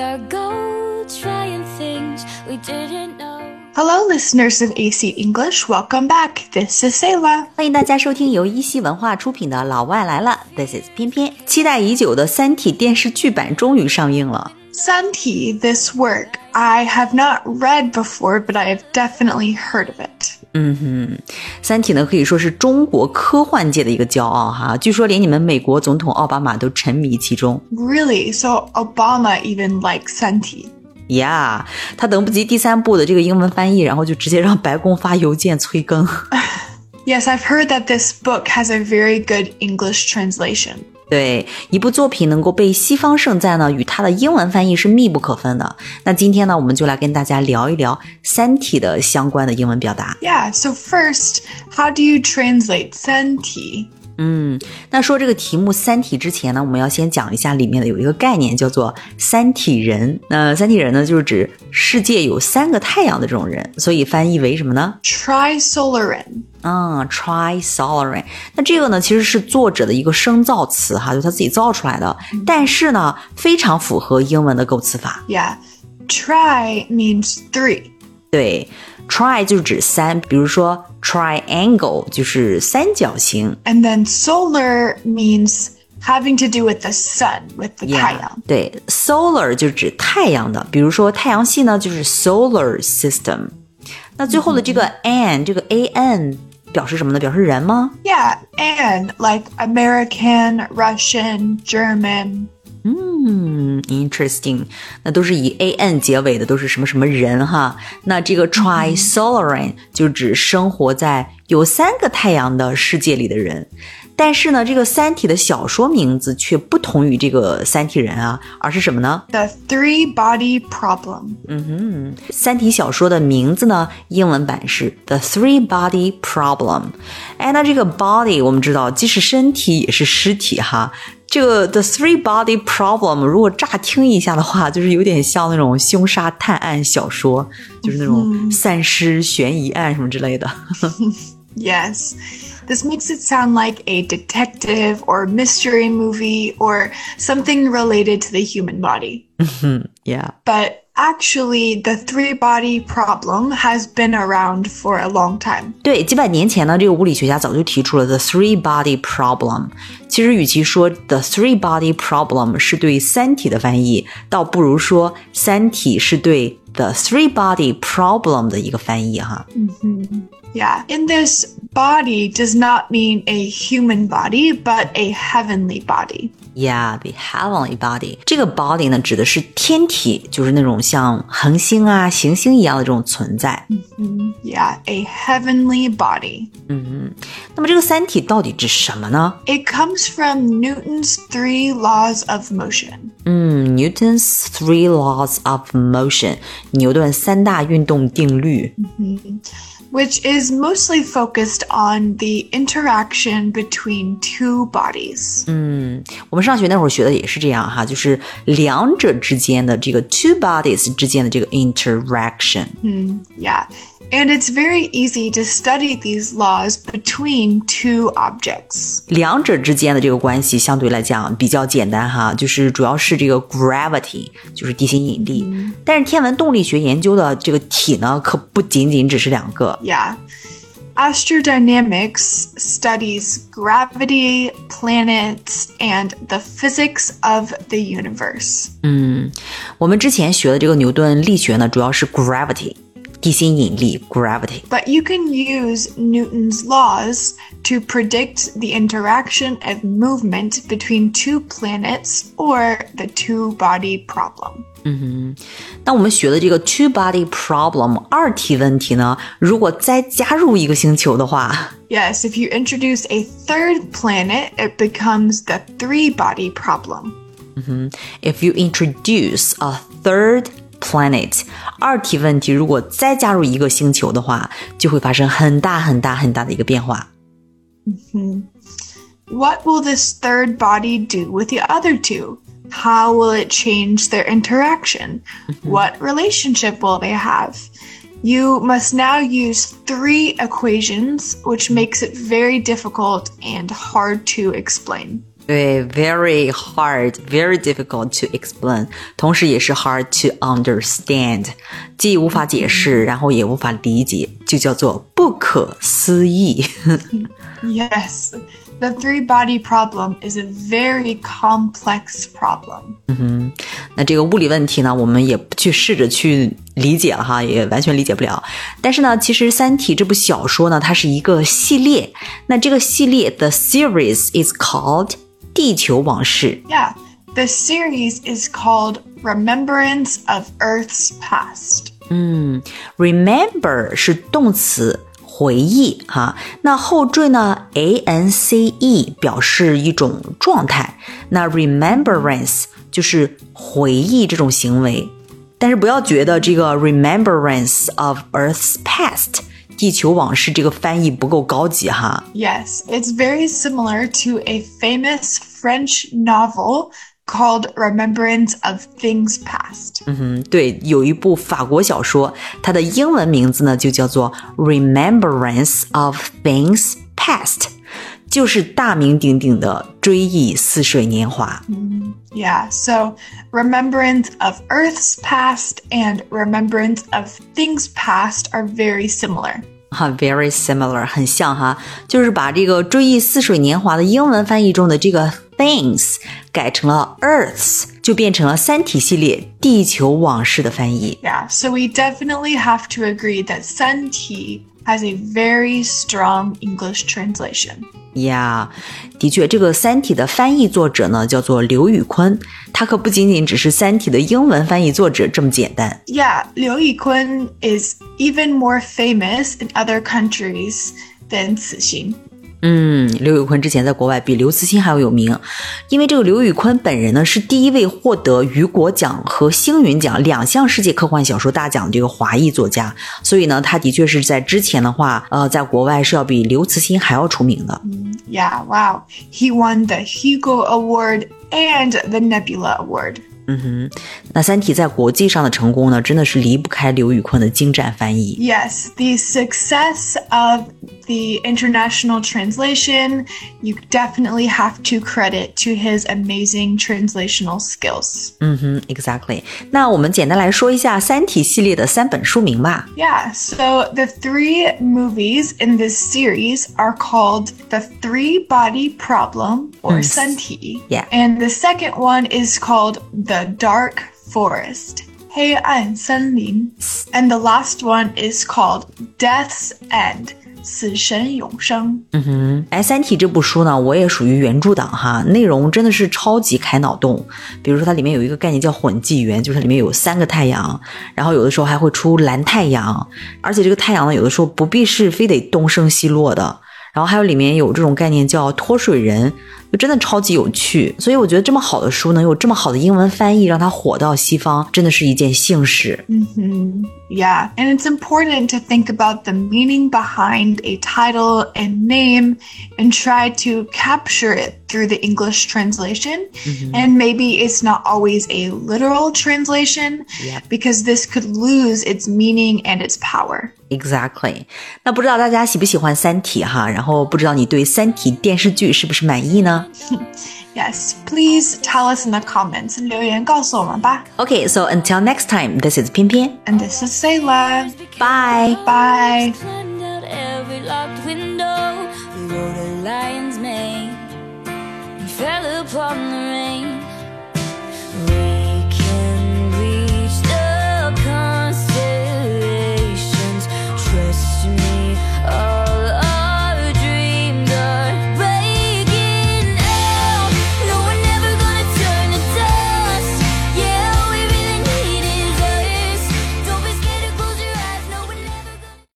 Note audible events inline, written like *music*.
our goal, trying things we didn't know. Hello, listeners of AC English. Welcome back. This is Selah. 欢迎大家收听由一席文化出品的《老外来了》，This is 翩翩。期待已久的《三体》电视剧版终于上映了。Santi, this work I have not read before, but I have definitely heard of it. 嗯哼，《三体》呢可以说是中国科幻界的一个骄傲哈，据说连你们美国总统奥巴马都沉迷其中。Really? So Obama even likes Santi. 呀、他等不及第三部的这个英文翻译，然后就直接让白宫发邮件催更。Yes, I've heard that this book has a very good English translation. 对，一部作品能够被西方盛赞呢，与它的英文翻译是密不可分的。那今天呢，我们就来跟大家聊一聊《三体》的相关的英文表达。Yeah, so first, how do you translate 三体嗯，那说这个题目《三体》之前呢，我们要先讲一下里面的有一个概念叫做“三体人”。那三体人呢，就是指世界有三个太阳的这种人，所以翻译为什么呢？Trisolaran. 啊、t r i s o l a r a n 那这个呢，其实是作者的一个生造词哈，就他自己造出来的，但是呢，非常符合英文的构词法。Yeah. Tri means three. 对 ，tri 就是指三，比如说 triangle 就是三角形。 And then solar means having to do with the sun, with the 太阳.对，solar 就是指太阳的，比如说太阳系呢就是 solar system。那最后的这个 an 这个 a n 表示什么呢？表示人吗？ Yeah, and like American, Russian, German. 嗯 ，interesting，那都是以 a n 结尾的，都是什么什么人哈。那这个 trisolaran 就指生活在有三个太阳的世界里的人。但是呢，这个《三体》的小说名字却不同于这个三体人啊，而是什么呢？The three body problem.《嗯哼三体》小说的名字呢，英文版是《The Three Body Problem》。哎，那这个 body 我们知道既是身体也是尸体哈。这个 The Three Body Problem 如果乍听一下的话，就是有点像那种凶杀探案小说，就是那种散尸悬疑案什么之类的。 Yes. *laughs* This makes it sound like a detective or mystery movie or something related to the human body. *laughs* Yeah，But actually, the three body problem has been around for a long time. 对，几百年前呢，这个物理学家早就提出了 the three body problem。其实，与其说 the three body problem 是对《三体》的翻译，倒不如说《三体》是对 the three body problem 的一个翻译哈。 Yeah. In this, body does not mean a human body, but a heavenly body. Yeah, the heavenly body。这个 body 呢，指的是天体，就是那种像恒星啊、行星一样的这种存在。 Yeah, a heavenly body. 那么这个《三体》到底指什么呢？ It comes from Newton's three laws of motion. 嗯，Newton's three laws of motion， 牛顿三大运动定律。which is mostly focused on the interaction between two bodies. 我们上学那会儿学的也是这样哈，就是两者之间的这个 two bodies 之间的这个 interaction。 Yeah. And it's very easy to study these laws between two objects. 两者之间的这个关系相对来讲比较简单哈，就是主要是这个 gravity，就是地心引力。但是天文动力学研究的这个体呢，可不仅仅只是两个。 Yeah. Astrodynamics studies gravity, planets, and the physics of the universe. 我们之前学的这个牛顿力学呢，主要是 gravity，地心引力 gravity。 But you can use Newton's laws to predict the interaction of movement between two planets or the two body problem. 那我们学的这个 two body problem 二体问题呢，如果再加入一个星球的话， Yes, if you introduce a third planet, it becomes the three body problem. If you introduce a third planet，二体问题如果再加入一个星球的话，就会发生很大很大很大的一个变化。 What will this third body do with the other two? How will it change their interaction? What relationship will they have? You must now use three equations, which makes it very difficult and hard to explain. 对，very hard, very difficult to explain，同时也是 hard to understand，既无法解释，然后也无法理解，就叫做不可思议。 Yes, *laughs* the three body problem is a very complex problem. 那这个物理问题呢，我们也不去试着去理解了哈，也完全理解不了。但是呢，其实《三体》这部小说呢，它是一个系列。那这个系列，the series is called《地球往事》。 Yeah, the series is called Remembrance of Earth's Past. Remember 是动词。 回忆哈，那后缀呢？A N C E 表示一种状态，那 remembrance 就是回忆这种行为。但是不要觉得这个 remembrance of Earth's past 地球往事这个翻译不够高级哈。 Yes, it's very similar to a famous French novel called Remembrance of Things Past. 嗯，对，有一部法国小说，它的英文名字呢就叫做《Remembrance of Things Past》，就是大名鼎鼎的《追忆似水年华》。 Yeah, so Remembrance of Earth's Past and Remembrance of Things Past are very similar. 哈，very similar，很像哈，就是把这个《追忆似水年华》的英文翻译中的这个 things 改成了 Earths，就变成了《三体》系列《地球往事》的翻译。Yeah, so we definitely have to agree that《三体》has a very strong English translation. 呀、yeah,，的确，这个《三体》的翻译作者呢叫做刘宇昆，他可不仅仅只是《三体》的英文翻译作者这么简单。Yeah，刘宇昆 is even more famous in other countries than 慈欣。嗯，刘宇坤之前在国外比刘慈欣还要有名，因为这个刘宇坤本人呢是第一位获得雨果奖和星云奖两项世界科幻小说大奖的这个华裔作家，所以呢，他的确是在之前的话，呃，在国外是要比刘慈欣还要出名的。Yeah, wow. He won the Hugo Award and the Nebula Award. 嗯哼那《三体》在国际上的成功呢，真的是离不开刘宇坤的精湛翻译。Yes, the success of the international translation, you definitely have to credit to his amazing translational skills. 嗯哼，exactly。那我们简单来说一下《三体》系列的三本书名吧。 Yeah, so the three movies in this series are called The Three Body Problem or Santi. Yeah. And the second one is called The Dark Forest. 黑暗森林. And the last one is called Death's End. 死神永生.嗯哼哎，《三体》这部书呢，我也属于原著党哈，内容真的是超级开脑洞。比如说，它里面有一个概念叫混纪元，就是里面有三个太阳，然后有的时候还会出蓝太阳，而且这个太阳呢，有的时候不必是非得东升西落的。然后还有里面有这种概念叫脱水人，就真的超级有趣。所以我觉得这么好的书能有这么好的英文翻译，让它火到西方，真的是一件幸事。 Yeah, and it's important to think about the meaning behind a title and name and try to capture it through the English translation. And maybe it's not always a literal translation Yep. because this could lose its meaning and its power. Exactly。那不知道大家喜不喜欢《三体》哈？然后不知道你对《三体》电视剧是不是满意呢 ？Yes, please tell us in the comments. Okay, so until next time, this is 翩翩，and this is Selah. Bye, bye. fell upon the